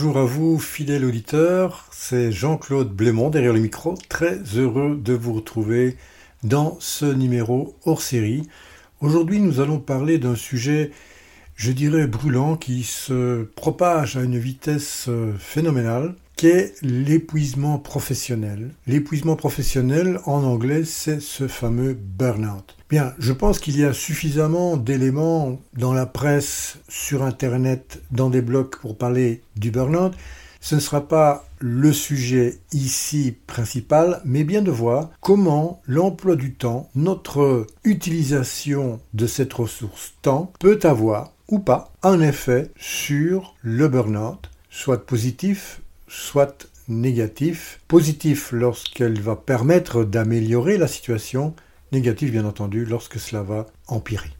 Bonjour à vous, fidèles auditeurs. C'est Jean-Claude Blémont derrière le micro. Très heureux de vous retrouver dans ce numéro hors série. Aujourd'hui, nous allons parler d'un sujet, je dirais, brûlant qui se propage à une vitesse euh, phénoménale, qui est l'épuisement professionnel. L'épuisement professionnel, en anglais, c'est ce fameux burn-out. Bien, je pense qu'il y a suffisamment d'éléments dans la presse, sur Internet, dans des blogs pour parler du burn-out. Ce ne sera pas le sujet ici principal, mais bien de voir comment l'emploi du temps, notre utilisation de cette ressource temps, peut avoir ou pas un effet sur le burn-out, soit positif, soit négatif. Positif lorsqu'elle va permettre d'améliorer la situation, négatif bien entendu lorsque cela va empirer.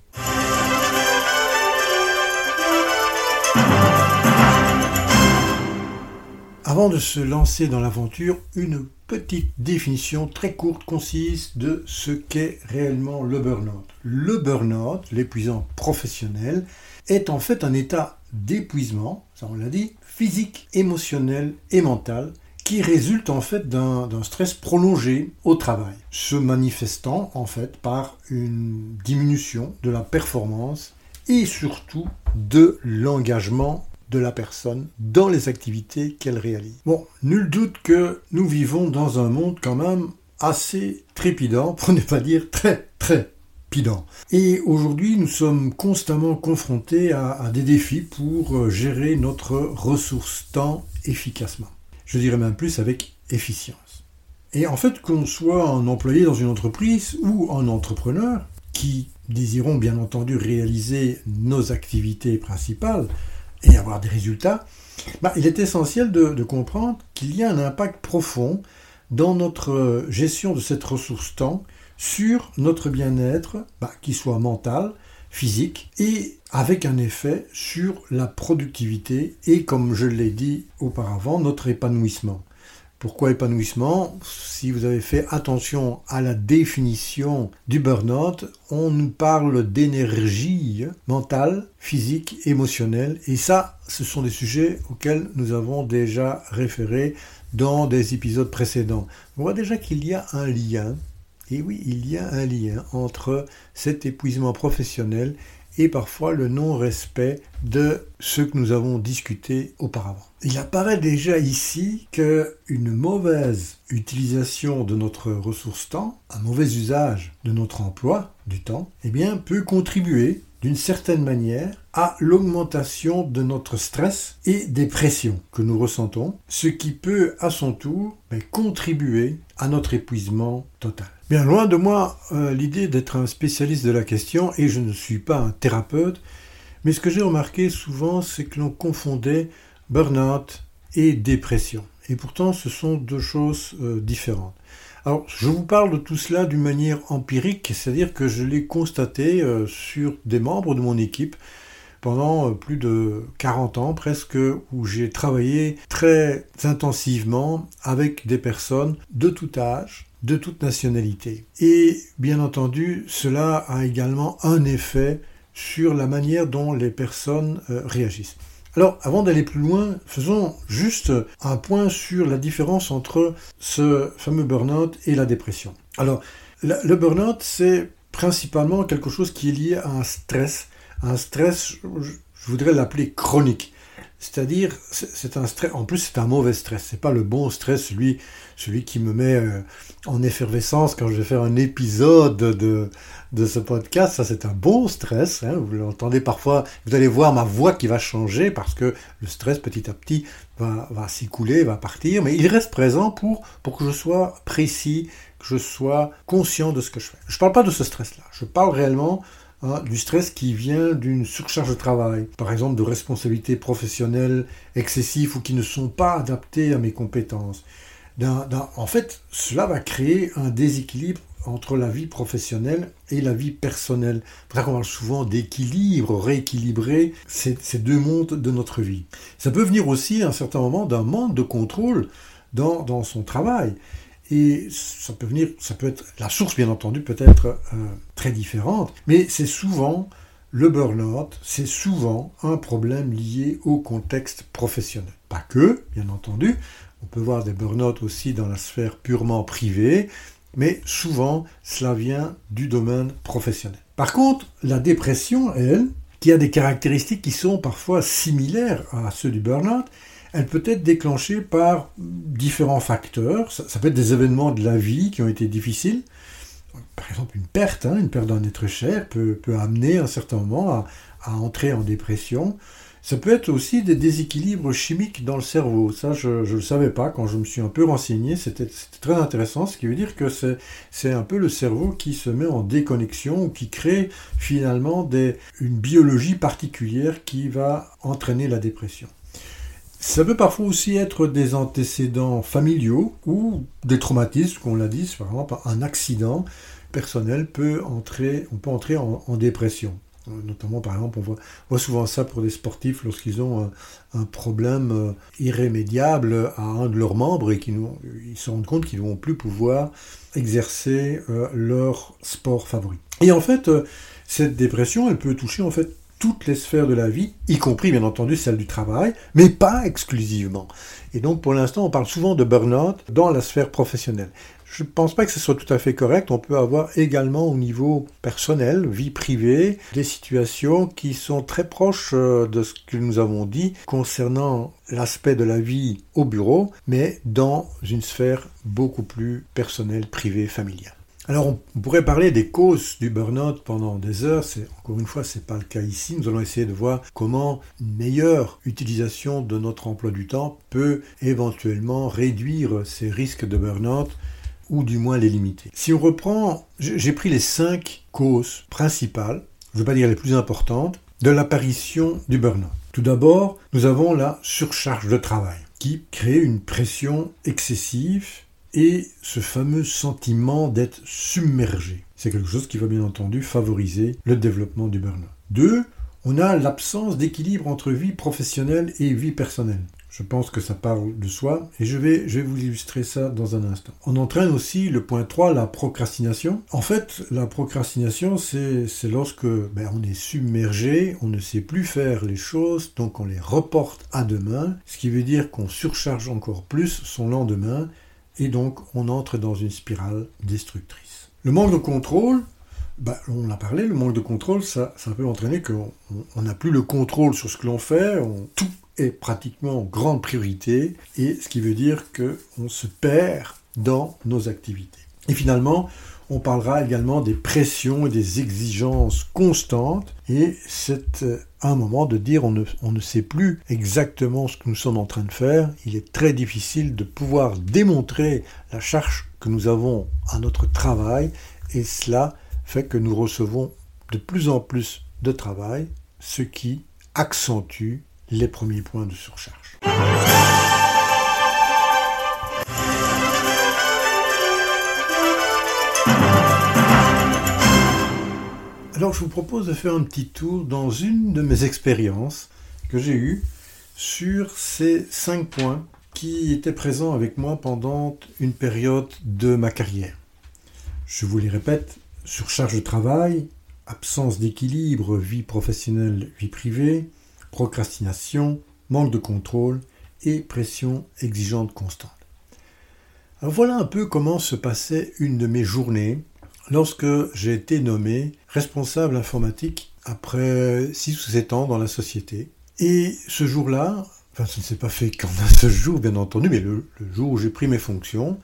Avant de se lancer dans l'aventure, une petite définition très courte, concise de ce qu'est réellement le burn-out. Le burn-out, l'épuisant professionnel, est en fait un état d'épuisement, ça on l'a dit, physique, émotionnel et mental, qui résulte en fait d'un stress prolongé au travail, se manifestant en fait par une diminution de la performance et surtout de l'engagement de la personne dans les activités qu'elle réalise. Bon, nul doute que nous vivons dans un monde quand même assez trépidant, pour ne pas dire très très Et aujourd'hui, nous sommes constamment confrontés à, des défis pour euh, gérer notre ressource temps efficacement. Je dirais même plus avec efficience. Et en fait, qu'on soit un employé dans une entreprise ou un entrepreneur qui désirons bien entendu réaliser nos activités principales, et avoir des résultats, bah, il est essentiel de, comprendre qu'il y a un impact profond dans notre gestion de cette ressource temps sur notre bien-être, bah, qu'il soit mental, physique, et avec un effet sur la productivité et, comme je l'ai dit auparavant, notre épanouissement. Pourquoi épanouissement? Si vous avez fait attention à la définition du burn-out, on nous parle d'énergie mentale, physique, émotionnelle. Et ça, ce sont des sujets auxquels nous avons déjà référé dans des épisodes précédents. On voit déjà qu'il y a un lien. Et oui, il y a un lien entre cet épuisement professionnel et parfois le non-respect de ce que nous avons discuté auparavant. Il apparaît déjà ici que une mauvaise utilisation de notre ressource temps, un mauvais usage de notre emploi du temps, eh bien, peut contribuer d'une certaine manière à l'augmentation de notre stress et des pressions que nous ressentons, ce qui peut à son tour ben, contribuer à notre épuisement total. Bien loin de moi euh, l'idée d'être un spécialiste de la question et je ne suis pas un thérapeute, mais ce que j'ai remarqué souvent c'est que l'on confondait burn-out et dépression. Et pourtant ce sont deux choses euh, différentes. Alors, je vous parle de tout cela d'une manière empirique, c'est-à-dire que je l'ai constaté euh, sur des membres de mon équipe pendant plus de 40 ans presque, où j'ai travaillé très intensivement avec des personnes de tout âge, de toute nationalité. Et bien entendu, cela a également un effet sur la manière dont les personnes euh, réagissent. Alors, avant d'aller plus loin, faisons juste un point sur la différence entre ce fameux burn-out et la dépression. Alors, le burn-out, c'est principalement quelque chose qui est lié à un stress. Un stress, je voudrais l'appeler chronique. C'est-à-dire, c'est un stress, en plus c'est un mauvais stress, c'est pas le bon stress, celui, celui qui me met euh, en effervescence quand je vais faire un épisode de, de ce podcast, ça c'est un bon stress, hein. vous l'entendez parfois, vous allez voir ma voix qui va changer parce que le stress petit à petit va, va s'écouler, va partir, mais il reste présent pour, pour que je sois précis, que je sois conscient de ce que je fais. Je parle pas de ce stress-là, je parle réellement Du stress qui vient d'une surcharge de travail, par exemple de responsabilités professionnelles excessives ou qui ne sont pas adaptées à mes compétences. en fait, cela va créer un déséquilibre entre la vie professionnelle et la vie personnelle. C'est qu'on parle souvent d'équilibre, rééquilibrer ces, deux mondes de notre vie. Ça peut venir aussi à un certain moment d'un manque de contrôle dans son travail. Et ça peut venir, ça peut être, la source bien entendu peut être euh, très différente, mais c'est souvent le burn-out, c'est souvent un problème lié au contexte professionnel. Pas que, bien entendu. On peut voir des burn-out aussi dans la sphère purement privée, mais souvent cela vient du domaine professionnel. Par contre, la dépression, elle, qui a des caractéristiques qui sont parfois similaires à ceux du burn-out, elle peut être déclenchée par différents facteurs. Ça, peut être des événements de la vie qui ont été difficiles. Par exemple, une perte, hein, une perte d'un être cher peut, amener à un certain moment à entrer en dépression. Ça peut être aussi des déséquilibres chimiques dans le cerveau. Ça, je ne le savais pas quand je me suis un peu renseigné. C'était très intéressant, ce qui veut dire que c'est un peu le cerveau qui se met en déconnexion ou qui crée finalement une biologie particulière qui va entraîner la dépression. Ça peut parfois aussi être des antécédents familiaux ou des traumatismes, qu'on l'a dit, par exemple un accident personnel peut entrer, on peut entrer en dépression. Notamment, par exemple, on voit, souvent ça pour des sportifs lorsqu'ils ont un, problème euh, irrémédiable à un de leurs membres et qu'ils se rendent compte qu'ils ne vont plus pouvoir exercer euh, leur sport favori. Et en fait, euh, cette dépression, elle peut toucher en fait toutes les sphères de la vie, y compris bien entendu celle du travail, mais pas exclusivement. Et donc pour l'instant, on parle souvent de burn-out dans la sphère professionnelle. Je ne pense pas que ce soit tout à fait correct. On peut avoir également au niveau personnel, vie privée, des situations qui sont très proches euh, de ce que nous avons dit concernant l'aspect de la vie au bureau, mais dans une sphère beaucoup plus personnelle, privée, familiale. Alors on pourrait parler des causes du burn-out pendant des heures, c'est encore une fois c'est pas le cas ici. Nous allons essayer de voir comment une meilleure utilisation de notre emploi du temps peut éventuellement réduire ces risques de burn-out ou du moins les limiter. Si on reprend, j'ai pris les cinq causes principales, je ne veux pas dire les plus importantes, de l'apparition du burn-out. Tout d'abord, nous avons la surcharge de travail qui crée une pression excessive et ce fameux sentiment d'être submergé. C'est quelque chose qui va bien entendu favoriser le développement du burn-out. Deux, on a l'absence d'équilibre entre vie professionnelle et vie personnelle. Je pense que ça parle de soi et je vais, je vais vous illustrer ça dans un instant. On entraîne aussi le point 3, la procrastination. En fait, la procrastination, c'est lorsque ben, on est submergé, on ne sait plus faire les choses, donc on les reporte à demain, ce qui veut dire qu'on surcharge encore plus son lendemain et donc on entre dans une spirale destructrice. Le manque de contrôle, ben, on a parlé, le manque de contrôle, ça, peut entraîner qu'on n'a plus le contrôle sur ce que l'on fait, tout est pratiquement grande priorité, et ce qui veut dire qu'on se perd dans nos activités. Et finalement, on parlera également des pressions et des exigences constantes, et c'est euh, un moment de dire on on ne sait plus exactement ce que nous sommes en train de faire. Il est très difficile de pouvoir démontrer la charge que nous avons à notre travail, et cela fait que nous recevons de plus en plus de travail, ce qui accentue les premiers points de surcharge. Alors je vous propose de faire un petit tour dans une de mes expériences que j'ai eues sur ces cinq points qui étaient présents avec moi pendant une période de ma carrière. Je vous les répète, surcharge de travail, absence d'équilibre vie professionnelle, vie privée, procrastination, manque de contrôle et pression exigeante constante. Alors voilà un peu comment se passait une de mes journées lorsque j'ai été nommé responsable informatique après 6 ou 7 ans dans la société. Et ce jour-là, enfin ça ne s'est pas fait qu'en un seul jour bien entendu, mais le, le jour où j'ai pris mes fonctions,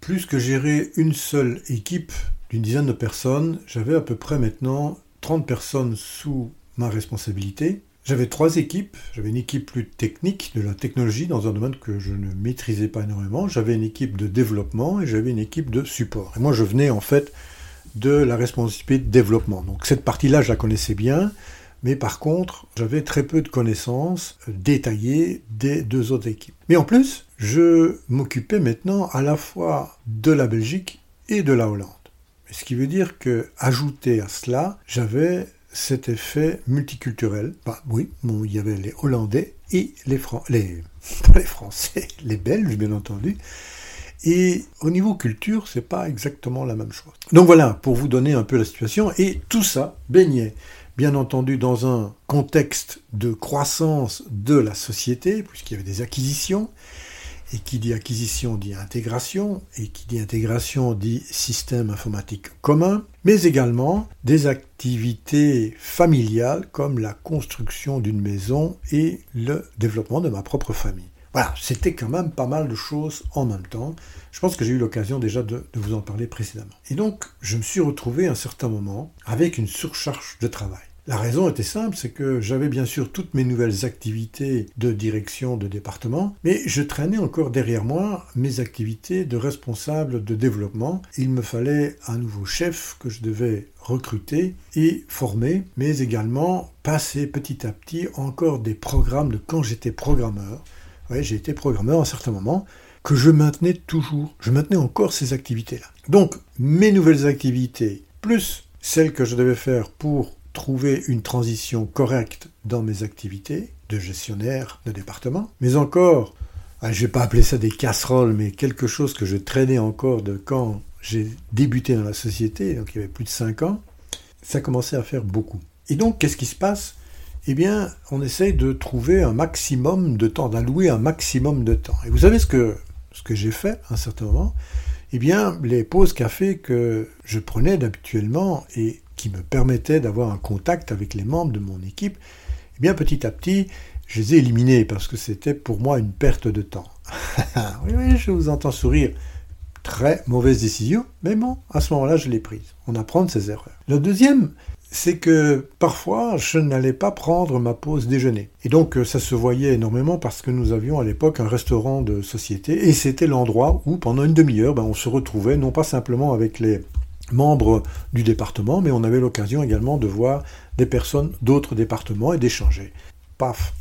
plus que gérer une seule équipe d'une dizaine de personnes, j'avais à peu près maintenant 30 personnes sous ma responsabilité, j'avais trois équipes. J'avais une équipe plus technique de la technologie dans un domaine que je ne maîtrisais pas énormément. J'avais une équipe de développement et j'avais une équipe de support. Et moi, je venais en fait de la responsabilité de développement. Donc cette partie-là, je la connaissais bien. Mais par contre, j'avais très peu de connaissances détaillées des deux autres équipes. Mais en plus, je m'occupais maintenant à la fois de la Belgique et de la Hollande. Ce qui veut dire que, ajouté à cela, j'avais cet effet multiculturel. Bah, oui, il y avait les Hollandais et les, les Français, les Belges, bien entendu. Et au niveau culture, c'est pas exactement la même chose. Donc voilà, pour vous donner un peu la situation, et tout ça baignait bien entendu dans un contexte de croissance de la société, puisqu'il y avait des acquisitions, et qui dit acquisition dit intégration, et qui dit intégration dit système informatique commun, mais également des activités familiales comme la construction d'une maison et le développement de ma propre famille. Voilà, c'était quand même pas mal de choses en même temps. Je pense que j'ai eu l'occasion déjà de, vous en parler précédemment. Et donc, je me suis retrouvé à un certain moment avec une surcharge de travail. La raison était simple, c'est que j'avais bien sûr toutes mes nouvelles activités de direction de département, mais je traînais encore derrière moi mes activités de responsable de développement. Il me fallait un nouveau chef que je devais recruter et former, mais également passer petit à petit encore des programmes de quand j'étais programmeur. Oui, j'ai été programmeur à un certain moment que je maintenais toujours. Je maintenais encore ces activités-là. Donc, mes nouvelles activités, plus celles que je devais faire pour trouver une transition correcte dans mes activités de gestionnaire de département, mais encore, ah, je ne vais pas appeler ça des casseroles, mais quelque chose que je traînais encore de quand j'ai débuté dans la société, donc il y avait plus de 5 ans, ça commençait à faire beaucoup. Et donc, qu'est-ce qui se passe? Eh bien, on essaye de trouver un maximum de temps, d'allouer un maximum de temps. Et vous savez ce que, j'ai fait à un certain moment? Eh bien, les pauses café que je prenais habituellement et qui me permettait d'avoir un contact avec les membres de mon équipe, eh bien petit à petit, je les ai éliminés parce que c'était pour moi une perte de temps. oui, oui, je vous entends sourire. Très mauvaise décision, mais bon, à ce moment-là, je l'ai prise. On apprend de ses erreurs. Le deuxième, c'est que parfois, je n'allais pas prendre ma pause déjeuner. Et donc, ça se voyait énormément parce que nous avions à l'époque un restaurant de société et c'était l'endroit où, pendant une demi-heure, ben, on se retrouvait, non pas simplement avec les membre du département, mais on avait l'occasion également de voir des personnes d'autres départements et d'échanger. Paf,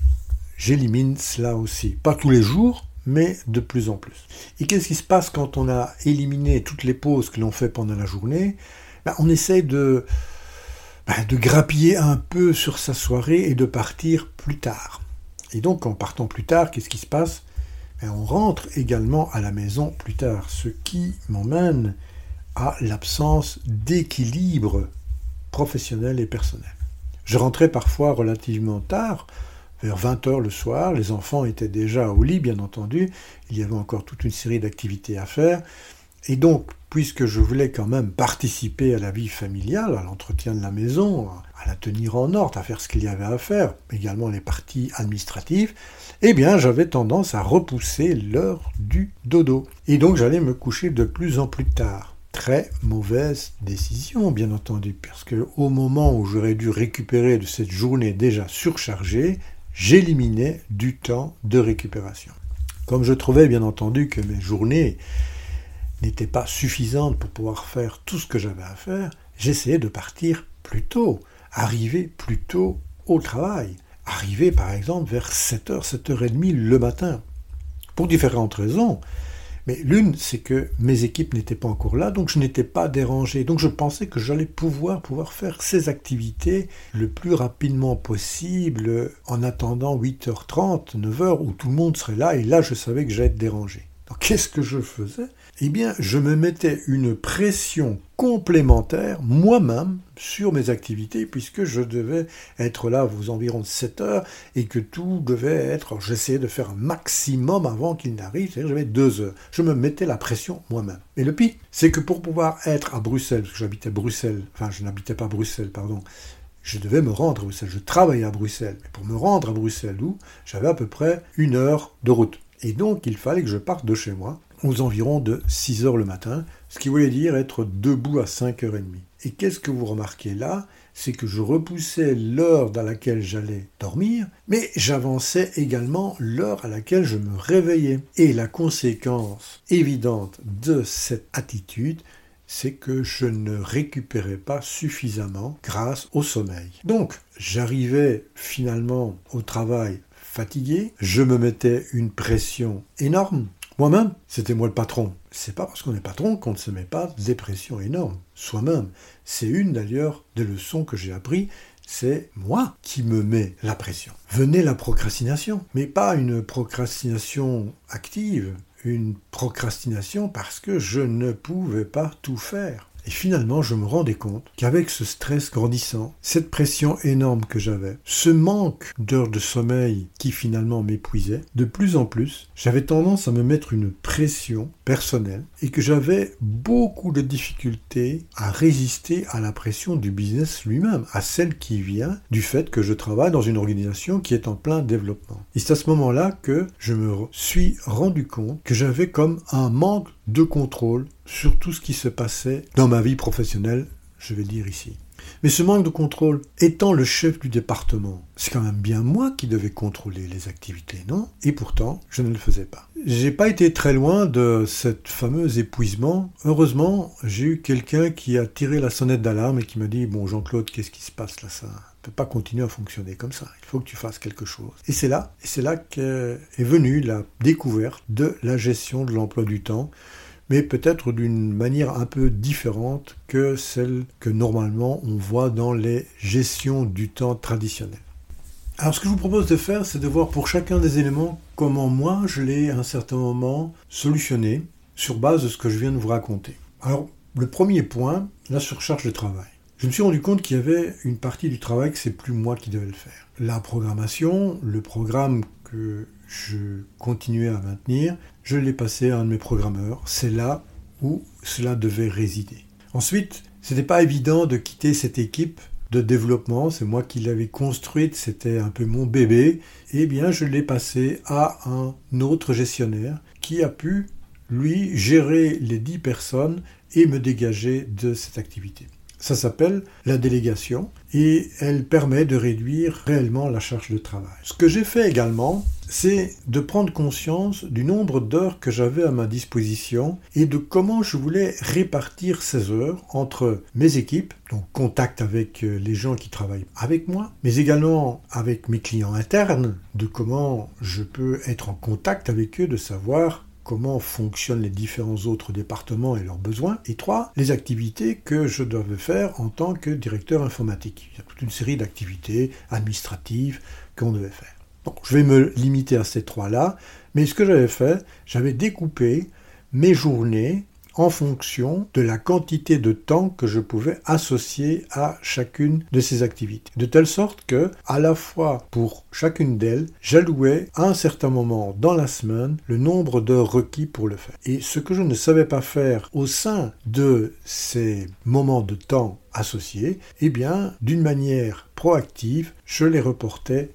j'élimine cela aussi. Pas tous les jours, mais de plus en plus. Et qu'est-ce qui se passe quand on a éliminé toutes les pauses que l'on fait pendant la journée? Ben, On essaie de, de grappiller un peu sur sa soirée et de partir plus tard. Et donc en partant plus tard, qu'est-ce qui se passe? Ben, On rentre également à la maison plus tard, ce qui m'emmène à l'absence d'équilibre professionnel et personnel. Je rentrais parfois relativement tard, vers 20 heures le soir, les enfants étaient déjà au lit bien entendu, il y avait encore toute une série d'activités à faire, et donc, puisque je voulais quand même participer à la vie familiale, à l'entretien de la maison, à la tenir en ordre, à faire ce qu'il y avait à faire, également les parties administratives, eh bien j'avais tendance à repousser l'heure du dodo. Et donc j'allais me coucher de plus en plus tard très mauvaise décision, bien entendu, parce que au moment où j'aurais dû récupérer de cette journée déjà surchargée, j'éliminais du temps de récupération. Comme je trouvais bien entendu que mes journées n'étaient pas suffisantes pour pouvoir faire tout ce que j'avais à faire, j'essayais de partir plus tôt, arriver plus tôt au travail, arriver par exemple vers 7h, 7h30 le matin. Pour différentes raisons, mais l'une, c'est que mes équipes n'étaient pas encore là, donc je n'étais pas dérangé. Donc je pensais que j'allais pouvoir, pouvoir faire ces activités le plus rapidement possible en attendant 8h30, 9h, où tout le monde serait là, et là je savais que j'allais être dérangé. Donc qu'est-ce que je faisais? Eh bien, je me mettais une pression complémentaire moi-même sur mes activités puisque je devais être là aux environs de 7 heures et que tout devait être, j'essayais de faire un maximum avant qu'il n'arrive, c'est-à-dire j'avais deux heures. Je me mettais la pression moi-même. Et le pire, c'est que pour pouvoir être à Bruxelles, parce que j'habitais Bruxelles, enfin je n'habitais pas Bruxelles, pardon, je devais me rendre à Bruxelles, je travaillais à Bruxelles. Mais pour me rendre à Bruxelles, où? J'avais à peu près une heure de route. Et donc, il fallait que je parte de chez moi aux environs de 6 heures le matin, ce qui voulait dire être debout à 5h30. Et qu'est-ce que vous remarquez là? C'est que je repoussais l'heure dans laquelle j'allais dormir, mais j'avançais également l'heure à laquelle je me réveillais. Et la conséquence évidente de cette attitude, c'est que je ne récupérais pas suffisamment grâce au sommeil. Donc, j'arrivais finalement au travail fatigué, je me mettais une pression énorme. Moi-même, c'était moi le patron. C'est pas parce qu'on est patron qu'on ne se met pas des pressions énormes. Soi-même. C'est une d'ailleurs des leçons que j'ai appris. C'est moi qui me mets la pression. Venez la procrastination, mais pas une procrastination active, une procrastination parce que je ne pouvais pas tout faire. Et finalement, je me rendais compte qu'avec ce stress grandissant, cette pression énorme que j'avais, ce manque d'heures de sommeil qui finalement m'épuisait, de plus en plus, j'avais tendance à me mettre une pression personnelle et que j'avais beaucoup de difficultés à résister à la pression du business lui-même, à celle qui vient du fait que je travaille dans une organisation qui est en plein développement. Et c'est à ce moment-là que je me suis rendu compte que j'avais comme un manque de contrôle sur tout ce qui se passait dans ma vie professionnelle, je vais dire ici. Mais ce manque de contrôle, étant le chef du département, c'est quand même bien moi qui devais contrôler les activités, non? Et pourtant, je ne le faisais pas. J'ai pas été très loin de cet fameux épuisement. Heureusement, j'ai eu quelqu'un qui a tiré la sonnette d'alarme et qui m'a dit Bon, Jean-Claude, qu'est-ce qui se passe là? Ça ne peut pas continuer à fonctionner comme ça. Il faut que tu fasses quelque chose. Et c'est là, et c'est là qu'est venue la découverte de la gestion de l'emploi du temps mais peut-être d'une manière un peu différente que celle que normalement on voit dans les gestions du temps traditionnelles. Alors ce que je vous propose de faire, c'est de voir pour chacun des éléments comment moi je l'ai à un certain moment solutionné sur base de ce que je viens de vous raconter. Alors le premier point, la surcharge de travail. Je me suis rendu compte qu'il y avait une partie du travail que c'est plus moi qui devais le faire. La programmation, le programme que je continuais à maintenir, je l'ai passé à un de mes programmeurs. C'est là où cela devait résider. Ensuite, ce n'était pas évident de quitter cette équipe de développement, c'est moi qui l'avais construite, c'était un peu mon bébé, eh bien je l'ai passé à un autre gestionnaire qui a pu, lui, gérer les dix personnes et me dégager de cette activité. Ça s'appelle la délégation et elle permet de réduire réellement la charge de travail. Ce que j'ai fait également, c'est de prendre conscience du nombre d'heures que j'avais à ma disposition et de comment je voulais répartir ces heures entre mes équipes, donc contact avec euh, les gens qui travaillent avec moi, mais également avec mes clients internes, de comment je peux être en contact avec eux, de savoir comment fonctionnent les différents autres départements et leurs besoins. Et trois, les activités que je devais faire en tant que directeur informatique. Il y a toute une série d'activités administratives qu'on devait faire. Je vais me limiter à ces trois-là, mais ce que j'avais fait, j'avais découpé mes journées en fonction de la quantité de temps que je pouvais associer à chacune de ces activités. De telle sorte que, à la fois pour chacune d'elles, j'allouais à un certain moment dans la semaine le nombre d'heures requis pour le faire. Et ce que je ne savais pas faire au sein de ces moments de temps associés, eh bien, d'une manière proactive, je les reportais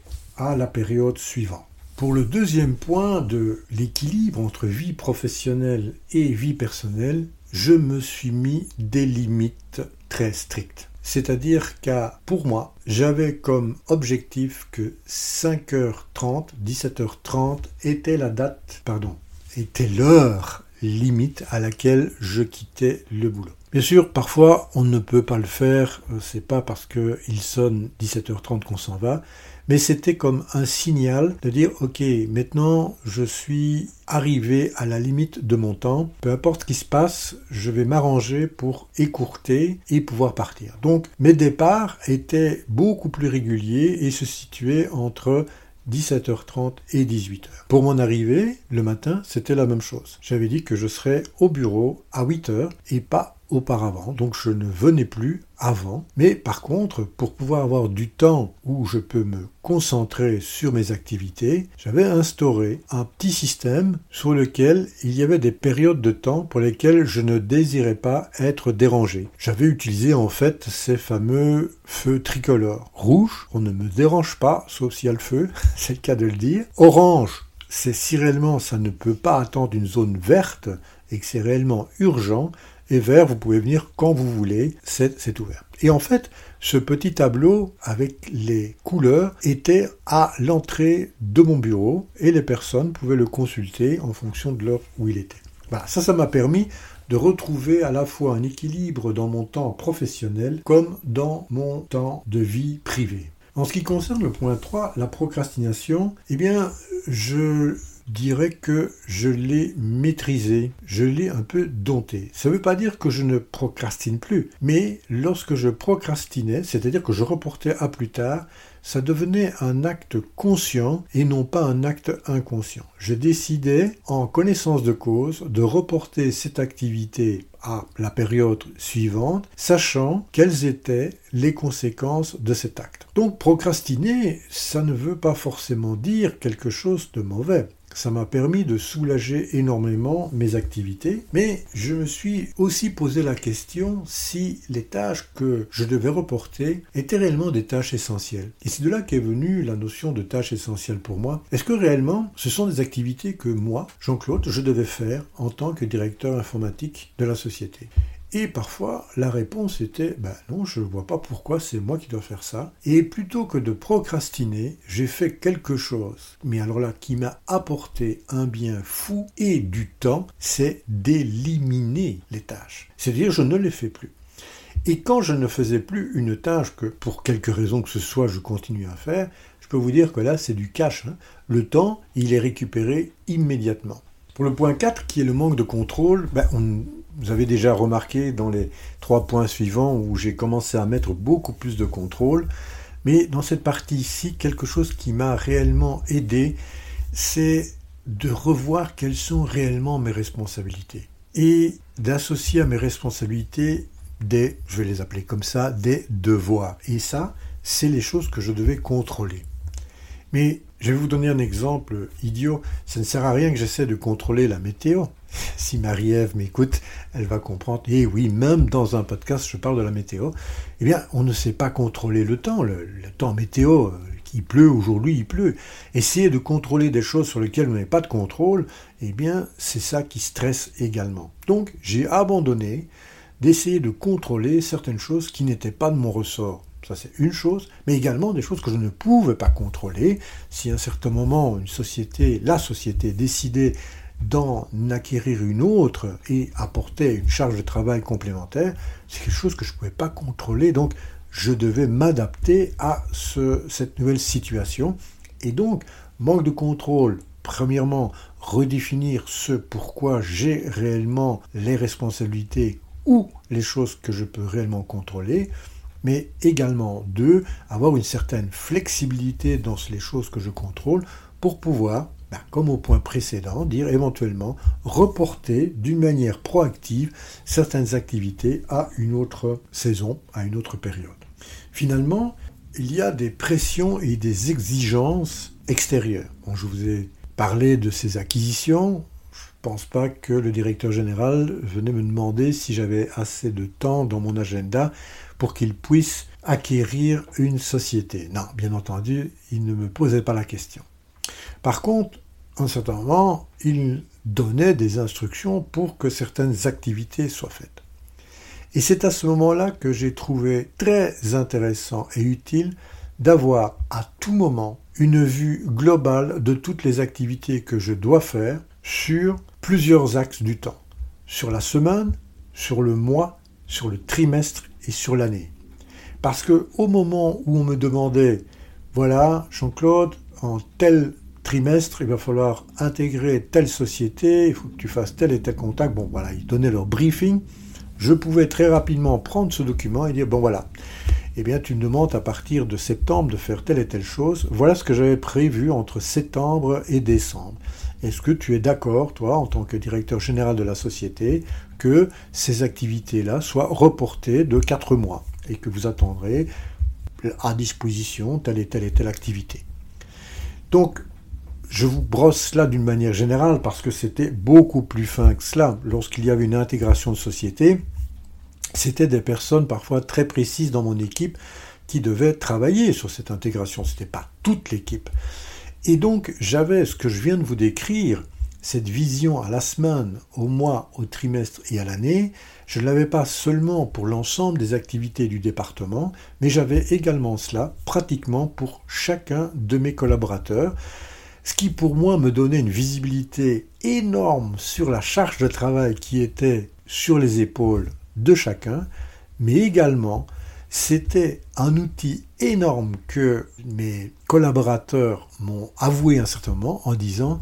à la période suivante. Pour le deuxième point de l'équilibre entre vie professionnelle et vie personnelle, je me suis mis des limites très strictes. C'est-à-dire qu'à pour moi, j'avais comme objectif que 5h30, 17h30 était la date, pardon, était l'heure limite à laquelle je quittais le boulot. Bien sûr, parfois on ne peut pas le faire, euh, c'est pas parce qu'il sonne 17h30 qu'on s'en va, mais c'était comme un signal de dire ok maintenant je suis arrivé à la limite de mon temps peu importe ce qui se passe je vais m'arranger pour écourter et pouvoir partir donc mes départs étaient beaucoup plus réguliers et se situaient entre 17h30 et 18h. Pour mon arrivée, le matin, c'était la même chose. J'avais dit que je serais au bureau à 8h et pas auparavant, donc je ne venais plus avant. Mais par contre, pour pouvoir avoir du temps où je peux me concentrer sur mes activités, j'avais instauré un petit système sur lequel il y avait des périodes de temps pour lesquelles je ne désirais pas être dérangé. J'avais utilisé en fait ces fameux feux tricolores. Rouge, on ne me dérange pas, sauf s'il y a le feu, c'est le cas de le dire. Orange, c'est si réellement ça ne peut pas attendre une zone verte et que c'est réellement urgent, vert, vous pouvez venir quand vous voulez, c'est ouvert. Et en fait, ce petit tableau avec les couleurs était à l'entrée de mon bureau et les personnes pouvaient le consulter en fonction de l'heure où il était. Voilà, ça, ça m'a permis de retrouver à la fois un équilibre dans mon temps professionnel comme dans mon temps de vie privée. En ce qui concerne le point 3, la procrastination, eh bien, je dirais que je l'ai maîtrisé, je l'ai un peu dompté. Ça ne veut pas dire que je ne procrastine plus, mais lorsque je procrastinais, c'est-à-dire que je reportais à plus tard, ça devenait un acte conscient et non pas un acte inconscient. Je décidais, en connaissance de cause, de reporter cette activité à la période suivante, sachant quelles étaient les conséquences de cet acte. Donc procrastiner, ça ne veut pas forcément dire quelque chose de mauvais. Ça m'a permis de soulager énormément mes activités, mais je me suis aussi posé la question si les tâches que je devais reporter étaient réellement des tâches essentielles. Et c'est de là qu'est venue la notion de tâches essentielles pour moi. Est-ce que réellement ce sont des activités que moi, Jean-Claude, je devais faire en tant que directeur informatique de la société? Et parfois, la réponse était ben non, je ne vois pas pourquoi c'est moi qui dois faire ça. Et plutôt que de procrastiner, j'ai fait quelque chose, mais alors là, qui m'a apporté un bien fou et du temps, c'est d'éliminer les tâches. C'est-à-dire, je ne les fais plus. Et quand je ne faisais plus une tâche que, pour quelque raison que ce soit, je continue à faire, je peux vous dire que là, c'est du cash. Hein. Le temps, il est récupéré immédiatement. Pour le point 4, qui est le manque de contrôle, ben vous avez déjà remarqué dans les trois points suivants où j'ai commencé à mettre beaucoup plus de contrôle. Mais dans cette partie-ci, quelque chose qui m'a réellement aidé, c'est de revoir quelles sont réellement mes responsabilités. Et d'associer à mes responsabilités des, je vais les appeler comme ça, des devoirs. Et ça, c'est les choses que je devais contrôler. Mais je vais vous donner un exemple idiot. Ça ne sert à rien que j'essaie de contrôler la météo. Si Marie-Ève m'écoute, elle va comprendre. Et oui, même dans un podcast, je parle de la météo. Eh bien, on ne sait pas contrôler le temps. Le, temps météo, euh, il pleut aujourd'hui, il pleut. Essayer de contrôler des choses sur lesquelles vous n'avez pas de contrôle, eh bien, c'est ça qui stresse également. Donc, j'ai abandonné d'essayer de contrôler certaines choses qui n'étaient pas de mon ressort. Ça, c'est une chose, mais également des choses que je ne pouvais pas contrôler. Si à un certain moment, une société, la société décidait d'en acquérir une autre et apportait une charge de travail complémentaire, c'est quelque chose que je ne pouvais pas contrôler. Donc, je devais m'adapter à cette nouvelle situation. Et donc, manque de contrôle, premièrement, redéfinir ce pourquoi j'ai réellement les responsabilités ou les choses que je peux réellement contrôler mais également deux, avoir une certaine flexibilité dans les choses que je contrôle pour pouvoir, ben, comme au point précédent, dire éventuellement reporter d'une manière proactive certaines activités à une autre saison, à une autre période. Finalement, il y a des pressions et des exigences extérieures. je vous ai parlé de ces acquisitions, je pense pas que le directeur général venait me demander si j'avais assez de temps dans mon agenda pour qu'il puisse acquérir une société. Non, bien entendu, il ne me posait pas la question. Par contre, en certain moment, il donnait des instructions pour que certaines activités soient faites. Et c'est à ce moment-là que j'ai trouvé très intéressant et utile d'avoir à tout moment une vue globale de toutes les activités que je dois faire sur plusieurs axes du temps, sur la semaine, sur le mois, sur le trimestre sur l'année. Parce que au moment où on me demandait, voilà, Jean-Claude, en tel trimestre, il va falloir intégrer telle société, il faut que tu fasses tel et tel contact, bon voilà, ils donnaient leur briefing, je pouvais très rapidement prendre ce document et dire, bon voilà, eh bien tu me demandes à partir de septembre de faire telle et telle chose, voilà ce que j'avais prévu entre septembre et décembre. Est-ce que tu es d'accord, toi, en tant que directeur général de la société, que ces activités-là soient reportées de 4 mois et que vous attendrez à disposition telle et telle et telle activité? Donc, je vous brosse cela d'une manière générale parce que c'était beaucoup plus fin que cela. Lorsqu'il y avait une intégration de société, c'était des personnes parfois très précises dans mon équipe qui devaient travailler sur cette intégration. Ce n'était pas toute l'équipe. Et donc j'avais ce que je viens de vous décrire, cette vision à la semaine, au mois, au trimestre et à l'année, je ne l'avais pas seulement pour l'ensemble des activités du département, mais j'avais également cela pratiquement pour chacun de mes collaborateurs, ce qui pour moi me donnait une visibilité énorme sur la charge de travail qui était sur les épaules de chacun, mais également c'était un outil énorme que mes collaborateurs m'ont avoué un certain moment en disant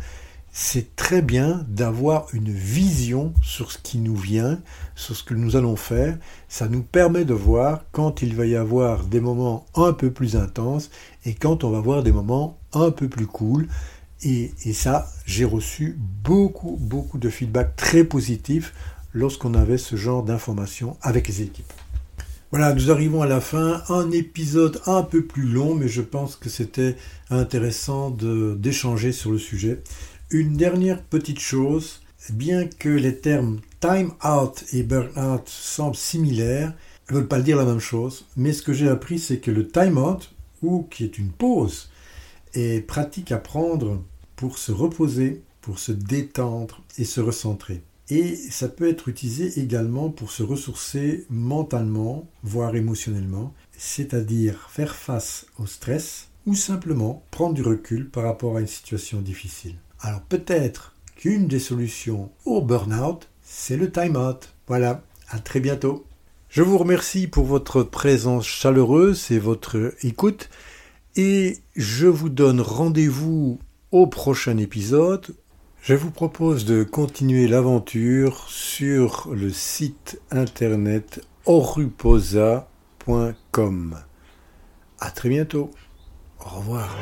c'est très bien d'avoir une vision sur ce qui nous vient, sur ce que nous allons faire. Ça nous permet de voir quand il va y avoir des moments un peu plus intenses et quand on va avoir des moments un peu plus cool. Et, et ça, j'ai reçu beaucoup, beaucoup de feedback très positifs lorsqu'on avait ce genre d'informations avec les équipes. Voilà, nous arrivons à la fin. Un épisode un peu plus long, mais je pense que c'était intéressant d'échanger sur le sujet. Une dernière petite chose, bien que les termes time out et burn-out semblent similaires, ne veulent pas dire la même chose, mais ce que j'ai appris, c'est que le time out, ou qui est une pause, est pratique à prendre pour se reposer, pour se détendre et se recentrer. Et ça peut être utilisé également pour se ressourcer mentalement, voire émotionnellement, c'est-à-dire faire face au stress ou simplement prendre du recul par rapport à une situation difficile. Alors peut-être qu'une des solutions au burn-out, c'est le time-out. Voilà, à très bientôt. Je vous remercie pour votre présence chaleureuse et votre écoute et je vous donne rendez-vous au prochain épisode. Je vous propose de continuer l'aventure sur le site internet oruposa.com. À très bientôt. Au revoir.